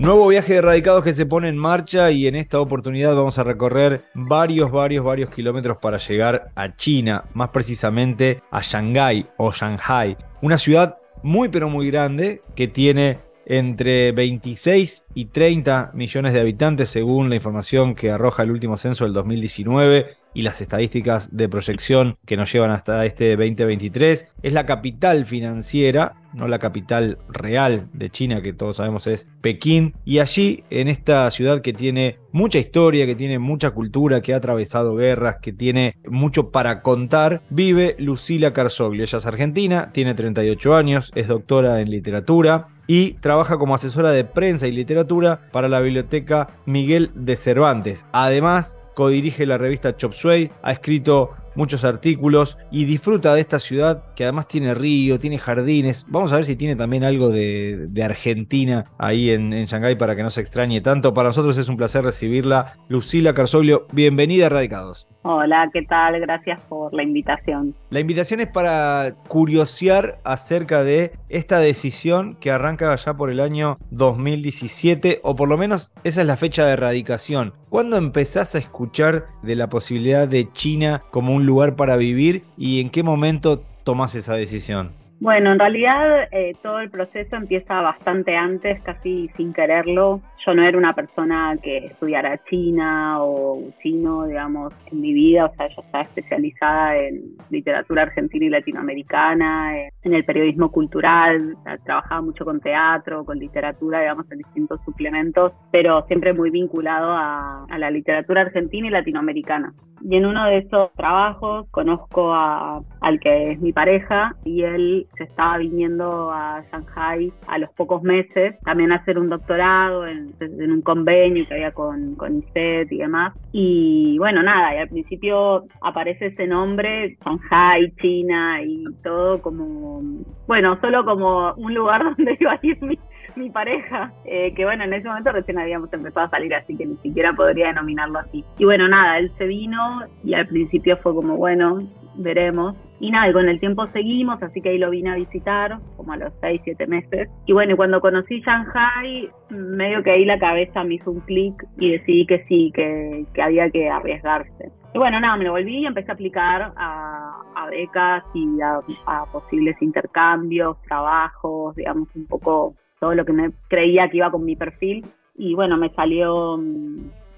Nuevo viaje de radicados que se pone en marcha y en esta oportunidad vamos a recorrer varios, varios, varios kilómetros para llegar a China, más precisamente a Shanghái o Shanghai, una ciudad muy pero muy grande que tiene entre 26 y 30 millones de habitantes según la información que arroja el último censo del 2019 y las estadísticas de proyección que nos llevan hasta este 2023. Es la capital financiera, no la capital real de China, que todos sabemos es Pekín. Y allí, en esta ciudad que tiene mucha historia, que tiene mucha cultura, que ha atravesado guerras, que tiene mucho para contar, vive Lucila Carsoglio. Ella es argentina, tiene 38 años, es doctora en literatura y trabaja como asesora de prensa y literatura para la biblioteca Miguel de Cervantes. Además, codirige la revista Chop Suey, ha escrito muchos artículos y disfruta de esta ciudad que además tiene río, tiene jardines. Vamos a ver si tiene también algo de, Argentina ahí en, en Shanghái para que no se extrañe tanto. Para nosotros es un placer recibirla. Lucila Carzoglio, bienvenida a Radicados. Hola, ¿qué tal? Gracias por la invitación. La invitación es para curiosear acerca de esta decisión que arranca ya por el año 2017, o por lo menos esa es la fecha de erradicación. ¿Cuándo empezás a escuchar de la posibilidad de China como un lugar para vivir y en qué momento tomás esa decisión? Bueno, en realidad eh, todo el proceso empieza bastante antes, casi sin quererlo. Yo no era una persona que estudiara China o chino, digamos, en mi vida. O sea, yo estaba especializada en literatura argentina y latinoamericana, en el periodismo cultural. trabajaba mucho con teatro, con literatura, digamos, en distintos suplementos, pero siempre muy vinculado a, a la literatura argentina y latinoamericana. Y en uno de esos trabajos conozco a, al que es mi pareja y él se estaba viniendo a Shanghai a los pocos meses también a hacer un doctorado en, un convenio que había con, con ICET y demás. Y bueno, nada, y al principio aparece ese nombre, Shanghai, China y todo como, bueno, solo como un lugar donde iba a ir mi, mi pareja, eh, que bueno, en ese momento recién habíamos empezado a salir, así que ni siquiera podría denominarlo así. Y bueno, nada, él se vino y al principio fue como, bueno, veremos. Y nada, y con el tiempo seguimos, así que ahí lo vine a visitar, como a los 6, 7 meses. Y bueno, cuando conocí Shanghai, medio que ahí la cabeza me hizo un clic y decidí que sí, que, había que arriesgarse. Y bueno, nada, me lo volví y empecé a aplicar a, becas y a, a, posibles intercambios, trabajos, digamos, un poco todo lo que me creía que iba con mi perfil. Y bueno, me salió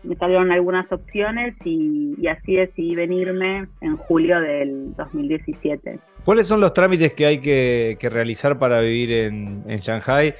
me salieron algunas opciones y, así decidí venirme en julio del 2017. ¿Cuáles son los trámites que hay que, realizar para vivir en, en, Shanghai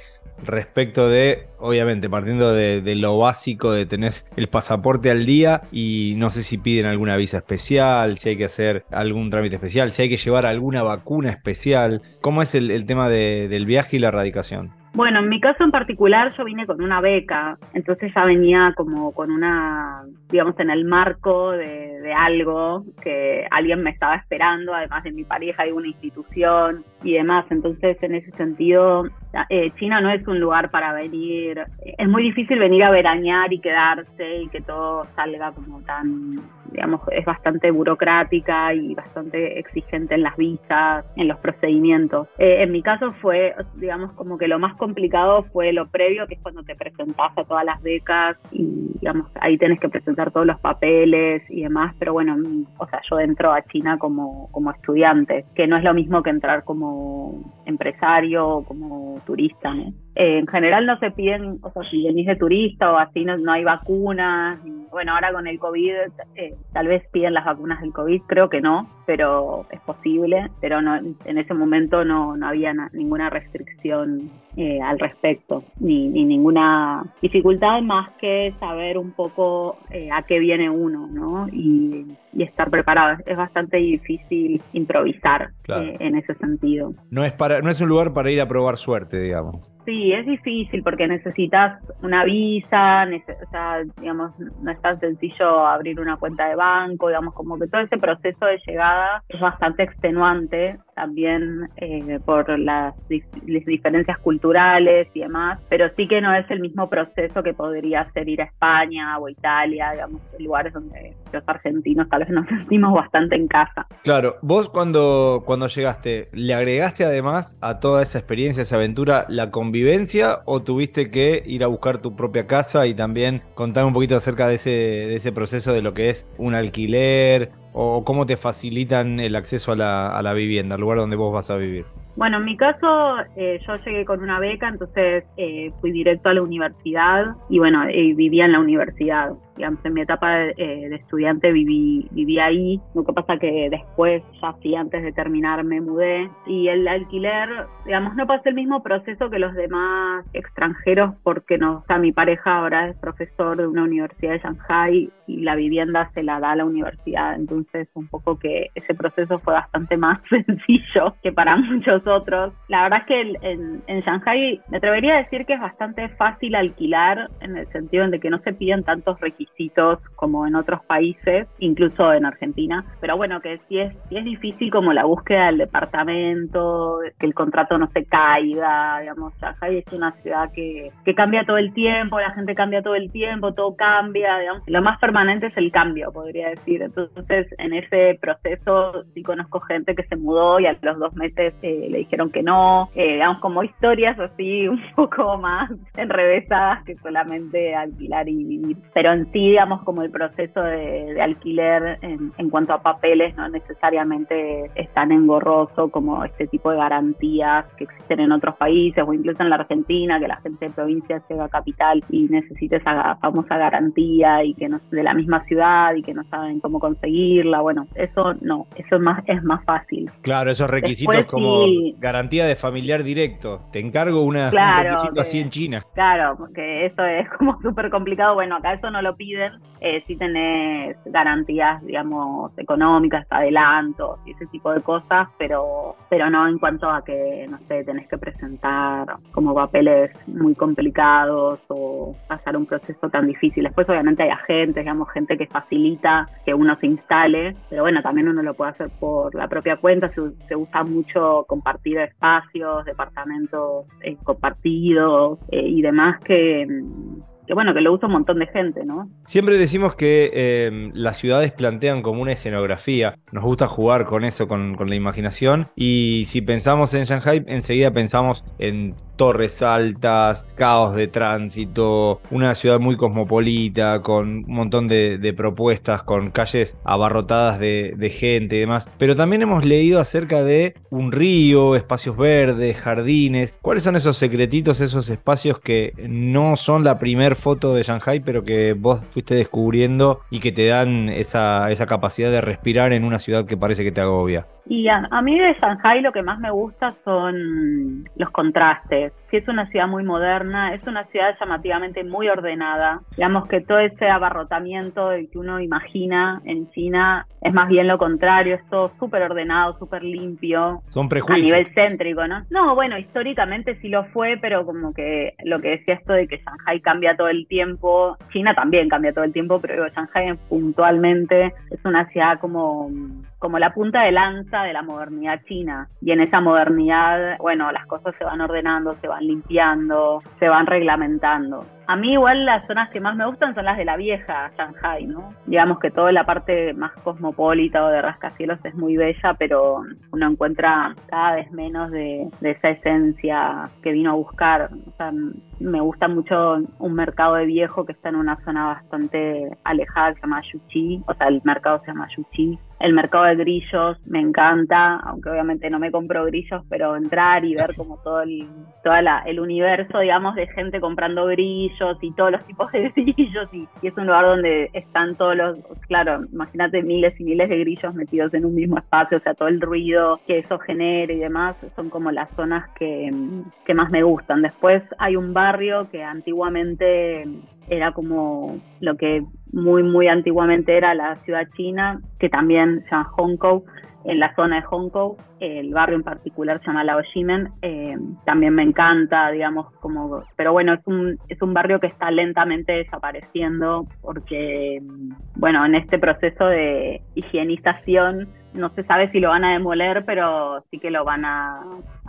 respecto de, obviamente, partiendo de, lo básico de tener el pasaporte al día y no sé si piden alguna visa especial, si hay que hacer algún trámite especial, si hay que llevar alguna vacuna especial? ¿Cómo es el, tema del viaje y la radicación? Bueno, en mi caso en particular yo vine con una beca, entonces ya venía como con una, digamos, en el marco de, algo que alguien me estaba esperando, además de mi pareja y una institución y demás. Entonces, en ese sentido, eh, China no es un lugar para venir, es muy difícil venir a veranear y quedarse y que todo salga como tan digamos, es bastante burocrática y bastante exigente en las visas, en los procedimientos. Eh, en mi caso fue, digamos, como que lo más complicado fue lo previo, que es cuando te presentás a todas las becas y, digamos, ahí tenés que presentar todos los papeles y demás, pero bueno, o sea, yo entro a China como, como estudiante, que no es lo mismo que entrar como empresario o como turista, ¿no? Eh, en general no se piden, o sea, si venís de turista o así, no, no hay vacunas. Bueno, ahora con el COVID, eh, tal vez piden las vacunas del COVID, creo que no, pero es posible, pero no, en ese momento no, no había ninguna restricción eh, al respecto, ni, ni, ninguna dificultad más que saber un poco a qué viene uno, ¿no? Y, y estar preparado. Es bastante difícil improvisar en ese sentido. No es, para, no es un lugar para ir a probar suerte, digamos. Sí, es difícil porque necesitas una visa, o sea, digamos, no es tan sencillo abrir una cuenta de banco, digamos, como que todo ese proceso de llegada es bastante extenuante también eh, por las, diferencias culturales y demás, pero sí que no es el mismo proceso que podría ser ir a España o Italia, digamos, lugares donde los argentinos tal vez nos sentimos bastante en casa. Claro, vos cuando, cuando llegaste, ¿le agregaste además a toda esa experiencia, esa aventura, la convivencia o tuviste que ir a buscar tu propia casa y también contar un poquito acerca de ese, de ese proceso de lo que es un alquiler o cómo te facilitan el acceso a la, vivienda, al lugar donde vos vas a vivir? Bueno, en mi caso, eh, yo llegué con una beca, entonces eh, fui directo a la universidad y bueno, vivía en la universidad. Digamos, en mi etapa de, eh, estudiante viví, viví ahí. Lo que pasa que después, ya sí, antes de terminar, me mudé. Y el alquiler, digamos, no pasé el mismo proceso que los demás extranjeros porque no, o sea, mi pareja ahora es profesor de una universidad de Shanghai y la vivienda se la da a la universidad. Entonces, un poco que ese proceso fue bastante más sencillo que para muchos otros. La verdad es que en, en Shanghai me atrevería a decir que es bastante fácil alquilar en el sentido de que no se piden tantos requisitos como en otros países, incluso en Argentina. Pero bueno, que sí es, sí es difícil como la búsqueda del departamento, que el contrato no se caiga, digamos, Shanghai es una ciudad que, que cambia todo el tiempo, la gente cambia todo el tiempo, todo cambia, digamos. Lo más permanente es el cambio, podría decir. Entonces, en ese proceso sí conozco gente que se mudó y a los dos meses eh, le dijeron que no, eh, digamos como historias así un poco más enrevesadas que solamente alquilar y vivir. Pero en sí, digamos, como el proceso de, alquiler en, en, cuanto a papeles no necesariamente es tan engorroso como este tipo de garantías que existen en otros países o incluso en la Argentina, que la gente de provincia llega a capital y necesita esa famosa garantía y que no de la misma ciudad y que no saben cómo conseguirla. Bueno, eso no, eso es más, es más fácil. Claro, esos requisitos como garantía de familiar directo. Te encargo una, un requisito así en China. Claro, porque eso es como súper complicado. Bueno, acá eso no lo piden. Eh, si tenés garantías, digamos, económicas, adelantos y ese tipo de cosas, pero, pero no en cuanto a que, no sé, tenés que presentar como papeles muy complicados o pasar un proceso tan difícil. Después, obviamente, hay agentes, digamos, gente que facilita que uno se instale, pero bueno, también uno lo puede hacer por la propia cuenta. Se, se usa mucho compartir espacios, departamentos eh, compartidos eh, y demás que, que bueno, que lo usa un montón de gente, ¿no? Siempre decimos que em, las ciudades plantean como una escenografía. Nos gusta jugar con eso, con, con, la imaginación. Y si pensamos en Shanghai, enseguida pensamos en torres altas, caos de tránsito, una ciudad muy cosmopolita, con un montón de, propuestas, con calles abarrotadas de, gente y demás. Pero también hemos leído acerca de un río, espacios verdes, jardines. ¿Cuáles son esos secretitos, esos espacios que no son la primera foto de Shanghai, pero que vos fuiste descubriendo y que te dan esa capacidad de respirar en una ciudad que parece que te agobia? Y a, mí de Shanghai lo que más me gusta son los contrastes. Si es una ciudad muy moderna, es una ciudad llamativamente muy ordenada. Digamos que todo ese abarrotamiento que uno imagina en China es más bien lo contrario, es todo súper ordenado, súper limpio. Son prejuicios. A nivel céntrico, ¿no? No, bueno, históricamente sí lo fue, pero como que lo que decía esto de que Shanghai cambia todo el tiempo, China también cambia todo el tiempo, pero digo, Shanghai puntualmente es una ciudad como como la punta de lanza de la modernidad china. Y en esa modernidad, bueno, las cosas se van ordenando, se van limpiando, se van reglamentando. A mí igual las zonas que más me gustan son las de la vieja Shanghai, ¿no? Digamos que toda la parte más cosmopolita o de rascacielos es muy bella, pero uno encuentra cada vez menos de, esa esencia que vino a buscar. O sea, me gusta mucho un mercado de viejo que está en una zona bastante alejada que se llama Yuchi, o sea, el mercado se llama Yuchi. El mercado de grillos me encanta, aunque obviamente no me compro grillos, pero entrar y ver como todo el, toda el universo, digamos, de gente comprando grillos y todos los tipos de grillos y, es un lugar donde están todos los, claro, imagínate miles y miles de grillos metidos en un mismo espacio, o sea, todo el ruido que eso genera y demás, son como las zonas que, que más me gustan. Después hay un barrio que antiguamente era como lo que muy, muy antiguamente era la ciudad china, que también se llama Hong Kong, en la zona de Hong Kong, el barrio en particular se llama Laojimen, eh, también me encanta, digamos, como, pero bueno, es un, es un barrio que está lentamente desapareciendo porque, bueno, en este proceso de higienización no se sabe si lo van a demoler, pero sí que lo van a,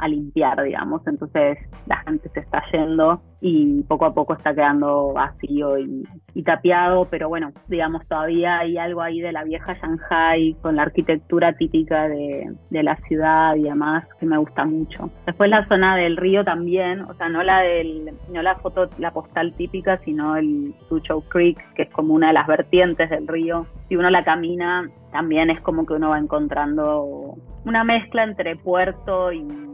limpiar, digamos. Entonces la gente se está yendo y poco a poco está quedando vacío y, tapiado, pero bueno, digamos, todavía hay algo ahí de la vieja Shanghai con la arquitectura típica de, la ciudad y demás que me gusta mucho. Después la zona del río también, o sea, no la del, no la foto, la postal típica, sino el Suzhou Creek, que es como una de las vertientes del río. Si uno la camina, también es como que uno va encontrando una mezcla entre puerto y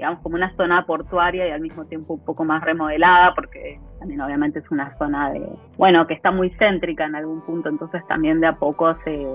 digamos como una zona portuaria y al mismo tiempo un poco más remodelada porque también obviamente es una zona de bueno que está muy céntrica en algún punto entonces también de a poco se,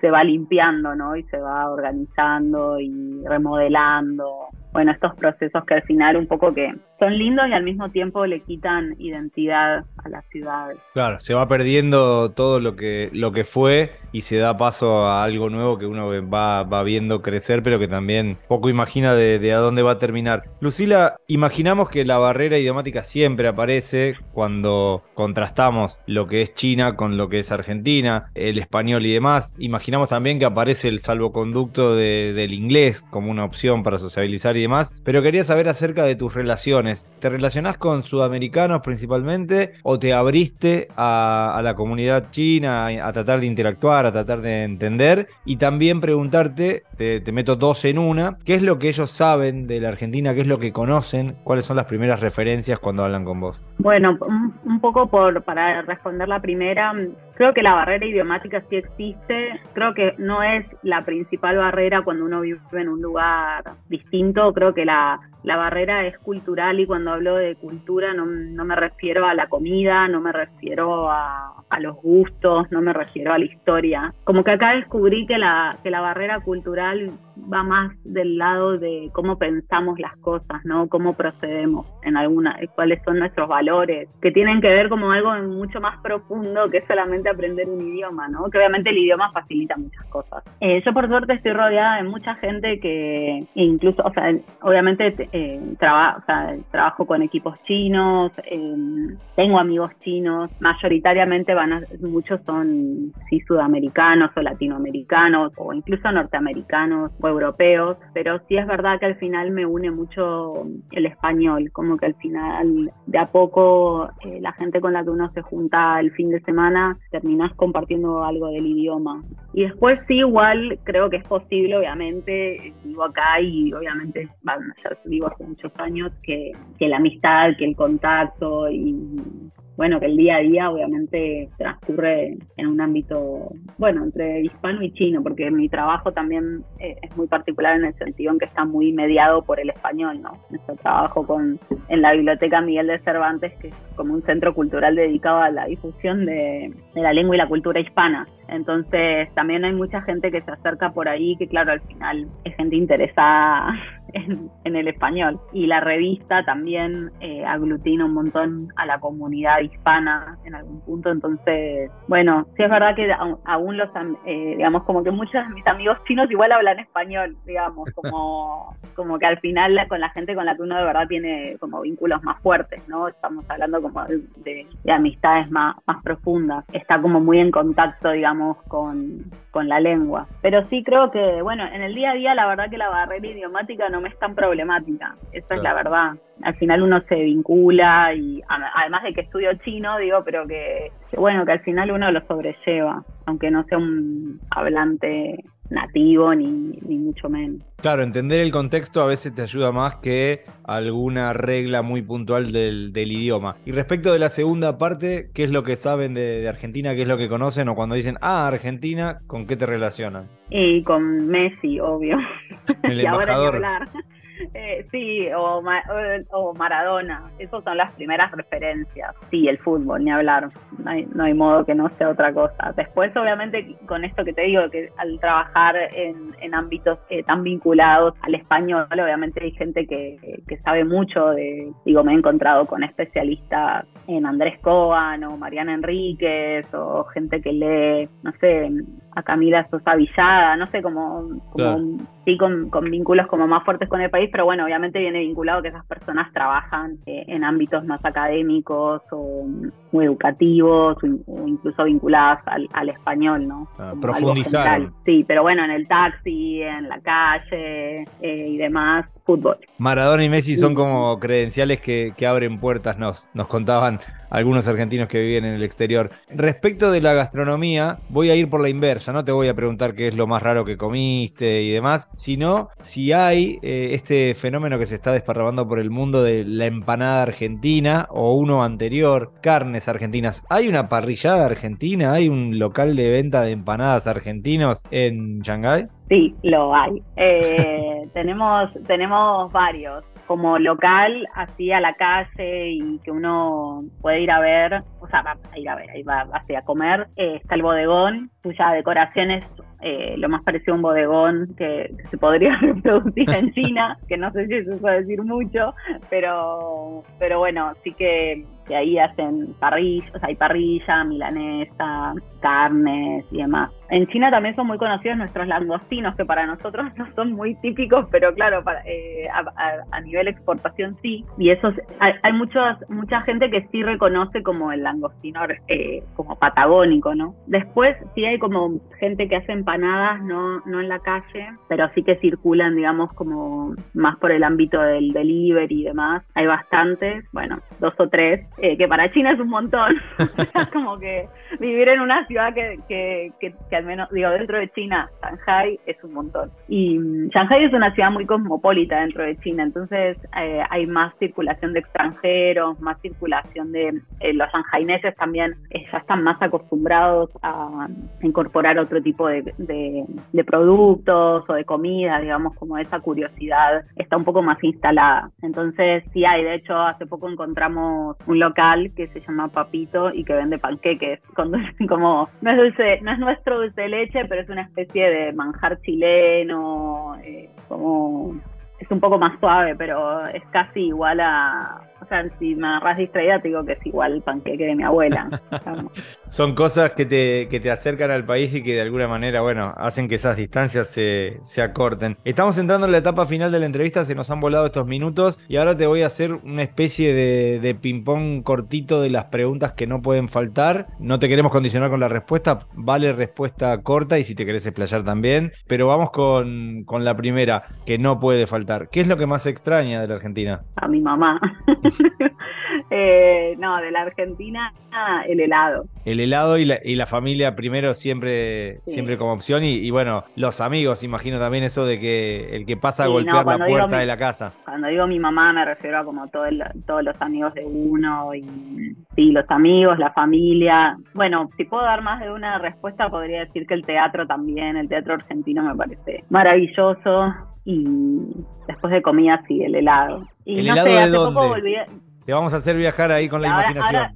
se va limpiando no y se va organizando y remodelando. Bueno, estos procesos que al final un poco que son lindos y al mismo tiempo le quitan identidad a las ciudades. Claro, se va perdiendo todo lo que, lo que fue y se da paso a algo nuevo que uno va, va viendo crecer, pero que también poco imagina de, a dónde va a terminar. Lucila, imaginamos que la barrera idiomática siempre aparece cuando contrastamos lo que es China con lo que es Argentina, el español y demás. Imaginamos también que aparece el salvoconducto del inglés como una opción para sociabilizar y demás, pero quería saber acerca de tus relaciones. ¿Te relacionás con sudamericanos principalmente o te abriste a, la comunidad china a, tratar de interactuar, a tratar de entender? Y también preguntarte, te, meto dos en una, ¿qué es lo que ellos saben de la Argentina? ¿Qué es lo que conocen? ¿Cuáles son las primeras referencias cuando hablan con vos? Bueno, un, poco por, para responder la primera, creo que la barrera idiomática sí existe, creo que no es la principal barrera cuando uno vive en un lugar distinto, creo que la, la barrera es cultural y cuando hablo de cultura no, no me refiero a la comida, no me refiero a, a, los gustos, no me refiero a la historia. Como que acá descubrí que la, que la barrera cultural va más del lado de cómo pensamos las cosas, ¿no? Cómo procedemos en alguna, cuáles son nuestros valores, que tienen que ver como algo mucho más profundo que solamente aprender un idioma, ¿no? Que obviamente el idioma facilita muchas cosas. Eh, yo por suerte estoy rodeada de mucha gente que incluso, o sea, obviamente eh, trabajo con equipos chinos, eh, tengo amigos chinos, mayoritariamente van muchos son sí sudamericanos o latinoamericanos o incluso norteamericanos europeos, pero sí es verdad que al final me une mucho el español, como que al final de a poco eh, la gente con la que uno se junta el fin de semana terminas compartiendo algo del idioma. Y después sí, igual creo que es posible, obviamente, vivo acá y obviamente, ya vivo hace muchos años, que, que la amistad, que el contacto y bueno, que el día a día obviamente transcurre en un ámbito, bueno, entre hispano y chino, porque mi trabajo también eh, es muy particular en el sentido en que está muy mediado por el español, ¿no? Nuestro trabajo con, en la Biblioteca Miguel de Cervantes, que es como un centro cultural dedicado a la difusión de, de la lengua y la cultura hispana. Entonces también hay mucha gente que se acerca por ahí, que claro, al final es gente interesada en, el español. Y la revista también eh, aglutina un montón a la comunidad hispana en algún punto. Entonces, bueno, sí es verdad que aún los, eh, digamos, como que muchos de mis amigos chinos igual hablan español, digamos, como, como que al final con la gente con la que uno de verdad tiene como vínculos más fuertes, ¿no? Estamos hablando como de, amistades más, más profundas. Está como muy en contacto, digamos, con, con la lengua. Pero sí creo que, bueno, en el día a día la verdad que la barrera idiomática no es tan problemática, esa es la verdad. Al final uno se vincula y además de que estudio chino, digo, pero que, bueno, que al final uno lo sobrelleva, aunque no sea un hablante nativo ni, ni, mucho menos. Claro, entender el contexto a veces te ayuda más que alguna regla muy puntual del, idioma. Y respecto de la segunda parte, ¿qué es lo que saben de, Argentina? ¿Qué es lo que conocen? O cuando dicen, ah, Argentina, ¿con qué te relacionan? Y con Messi, obvio. El y ahora hablar. Eh, sí, o, o, Maradona. Esas son las primeras referencias. Sí, el fútbol, ni hablar. No hay, no hay modo que no sea otra cosa. Después, obviamente, con esto que te digo, que al trabajar en, en ámbitos eh, tan vinculados al español, obviamente hay gente que, que, sabe mucho de, digo, me he encontrado con especialistas en Andrés Coan o Mariana Enríquez o gente que lee, no sé, a Camila Sosa Villada, no sé, como, como sí, con, vínculos como más fuertes con el país, pero bueno, obviamente viene vinculado que esas personas trabajan eh, en ámbitos más académicos o, educativos o, incluso vinculadas al, español, ¿no? Ah, profundizar. Sí, pero bueno, en el taxi, en la calle eh, y demás, fútbol. Maradona y Messi son como credenciales que, que abren puertas, nos, nos contaban algunos argentinos que viven en el exterior. Respecto de la gastronomía, voy a ir por la inversa, no te voy a preguntar qué es lo más raro que comiste y demás, sino si hay eh, este fenómeno que se está desparramando por el mundo de la empanada argentina o uno anterior, carnes argentinas. ¿Hay una parrillada argentina? ¿Hay un local de venta de empanadas argentinos en Shanghái? Sí, lo hay. Eh, tenemos, tenemos varios como local, así a la calle y que uno puede ir a ver, o sea, va a ir a ver, ahí va, a comer, eh, está el bodegón, cuya decoración es eh, lo más parecido a un bodegón que, se podría reproducir en China, que no sé si eso puede decir mucho, pero, pero bueno, sí que, que ahí hacen parrilla, o sea, hay parrilla, milanesa, carnes y demás. En China también son muy conocidos nuestros langostinos, que para nosotros no son muy típicos, pero claro, para, eh, a, nivel exportación sí. Y eso hay, hay muchas, mucha gente que sí reconoce como el langostino eh, como patagónico, ¿no? Después sí hay como gente que hace empanadas, no, no en la calle, pero sí que circulan, digamos, como más por el ámbito del delivery y demás. Hay bastantes, bueno, dos o tres, eh, que para China es un montón. es como que vivir en una ciudad que, que, que, que al menos, digo, dentro de China, Shanghai es un montón. Y mm, Shanghai es una ciudad muy cosmopolita dentro de China, entonces eh, hay más circulación de extranjeros, más circulación de eh, los shanghaineses también, eh, ya están más acostumbrados a, incorporar otro tipo de, de, productos o de comida, digamos, como esa curiosidad está un poco más instalada. Entonces, sí hay, de hecho, hace poco encontramos un local que se llama Papito y que vende panqueques, con, como no es dulce, no es nuestro dulce de leche, pero es una especie de manjar chileno, eh, como es un poco más suave, pero es casi igual a, o sea, si me agarras distraída, te digo que es igual el panqueque de mi abuela. Son cosas que te, que te acercan al país y que de alguna manera, bueno, hacen que esas distancias se, se acorten. Estamos entrando en la etapa final de la entrevista, se nos han volado estos minutos y ahora te voy a hacer una especie de, de ping-pong cortito de las preguntas que no pueden faltar. No te queremos condicionar con la respuesta, vale respuesta corta y si te querés explayar también, pero vamos con, con la primera, que no puede faltar. ¿Qué es lo que más extraña de la Argentina? A mi mamá. eh, no, de la Argentina, el helado. El helado y la, y la familia primero siempre, siempre como opción. Y, bueno, los amigos, imagino también eso de que el que pasa a golpear la puerta de la casa. Cuando digo mi mamá me refiero a como todo todos los amigos de uno y sí, los amigos, la familia. Bueno, si puedo dar más de una respuesta, podría decir que el teatro también, el teatro argentino me parece maravilloso y después de comida sí, el helado. Y ¿El helado de dónde? Te vamos a hacer viajar ahí con la imaginación. Ahora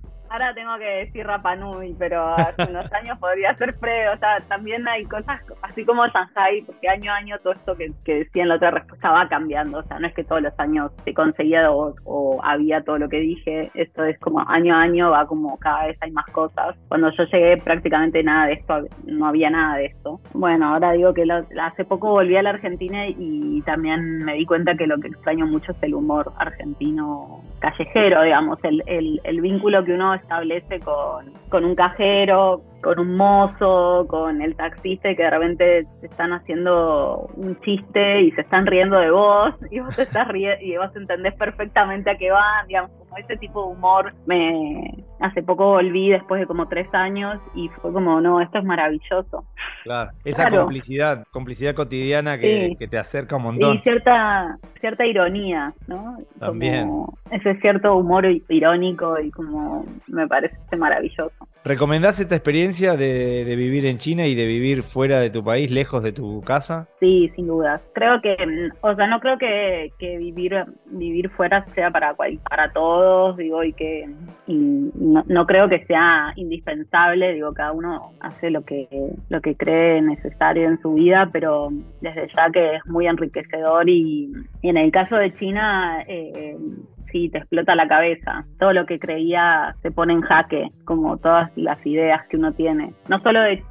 tengo que decir Rapanui, pero hace unos años podría ser Fredo. O sea, también hay cosas así como Shanghai, porque año a año todo esto que, decía en la otra respuesta va cambiando. O sea, no es que todos los años se conseguía o, había todo lo que dije. Esto es como año a año va como cada vez hay más cosas. Cuando yo llegué prácticamente nada de esto, no había nada de esto. Bueno, ahora digo que hace poco volví a la Argentina y también me di cuenta que lo que extraño mucho es el humor argentino callejero, digamos, el, el, el vínculo que uno establece con, con un cajero, con un mozo, con el taxista y que de repente te están haciendo un chiste y se están riendo de vos y vos te estás riendo y vos entendés perfectamente a qué van, digamos, como ese tipo de humor me hace poco volví después de como tres años y fue como, no, esto es maravilloso. Claro, esa complicidad, complicidad cotidiana que, te acerca un montón. Y cierta, cierta ironía, ¿no? También. ese cierto humor irónico y como me parece maravilloso. ¿Recomendás esta experiencia de, vivir en China y de vivir fuera de tu país, lejos de tu casa? Sí, sin duda. Creo que, mm, o sea, no creo que, vivir vivir fuera sea para para todos, digo, y que no, creo que sea indispensable, digo, cada uno hace lo que lo que cree necesario en su vida, pero desde ya que es muy enriquecedor y, en el caso de China eh, sí, te explota la cabeza. Todo lo que creía se pone en jaque, como todas las ideas que uno tiene. No solo de,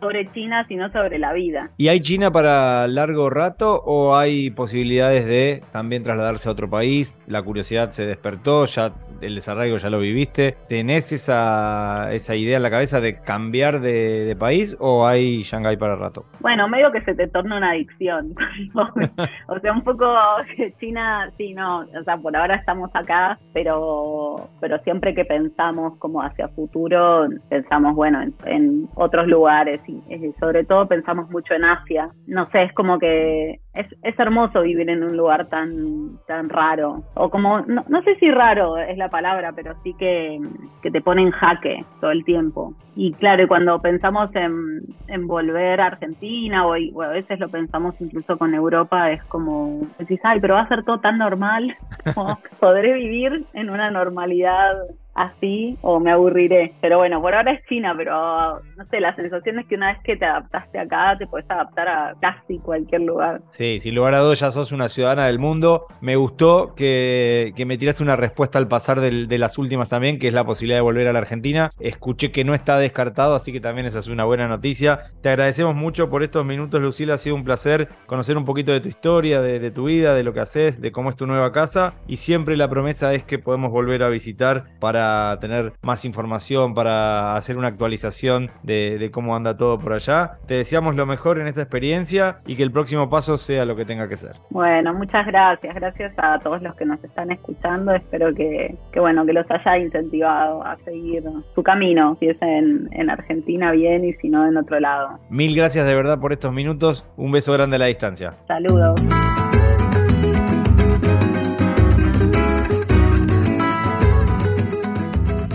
sobre China, sino sobre la vida. ¿Y hay China para largo rato o hay posibilidades de también trasladarse a otro país? La curiosidad se despertó, ya el desarraigo ya lo viviste. ¿Tenés esa, esa idea en la cabeza de cambiar de, país o hay Shanghái para rato? Bueno, medio que se te torna una adicción. o sea, un poco China, sí, no, o sea, por ahora estamos acá, pero, pero siempre que pensamos como hacia futuro, pensamos, bueno, en, otros lugares y, y sobre todo pensamos mucho en Asia. No sé, es como que es, es, hermoso vivir en un lugar tan, tan raro. O como, no, no, sé si raro es la palabra, pero sí que, que te pone en jaque todo el tiempo. Y claro, cuando pensamos en, en volver a Argentina, o, a veces lo pensamos incluso con Europa, es como, decís, ay, pero va a ser todo tan normal, podré vivir en una normalidad así o me aburriré. Pero bueno, por ahora es China, pero no sé, la sensación es que una vez que te adaptaste acá, te puedes adaptar a casi cualquier lugar. Sí, sin lugar a dudas ya sos una ciudadana del mundo. Me gustó que, me tiraste una respuesta al pasar de las últimas también, que es la posibilidad de volver a la Argentina. Escuché que no está descartado, así que también esa es una buena noticia. Te agradecemos mucho por estos minutos, Lucila. Ha sido un placer conocer un poquito de tu historia, de, de tu vida, de lo que haces, de cómo es tu nueva casa. Y siempre la promesa es que podemos volver a visitar para tener más información, para hacer una actualización de, cómo anda todo por allá. Te deseamos lo mejor en esta experiencia y que el próximo paso sea lo que tenga que ser. Bueno, muchas gracias. Gracias a todos los que nos están escuchando. Espero que, bueno, que los haya incentivado a seguir su camino, si es en, en Argentina bien y si no en otro lado. Mil gracias de verdad por estos minutos. Un beso grande a la distancia. Saludos.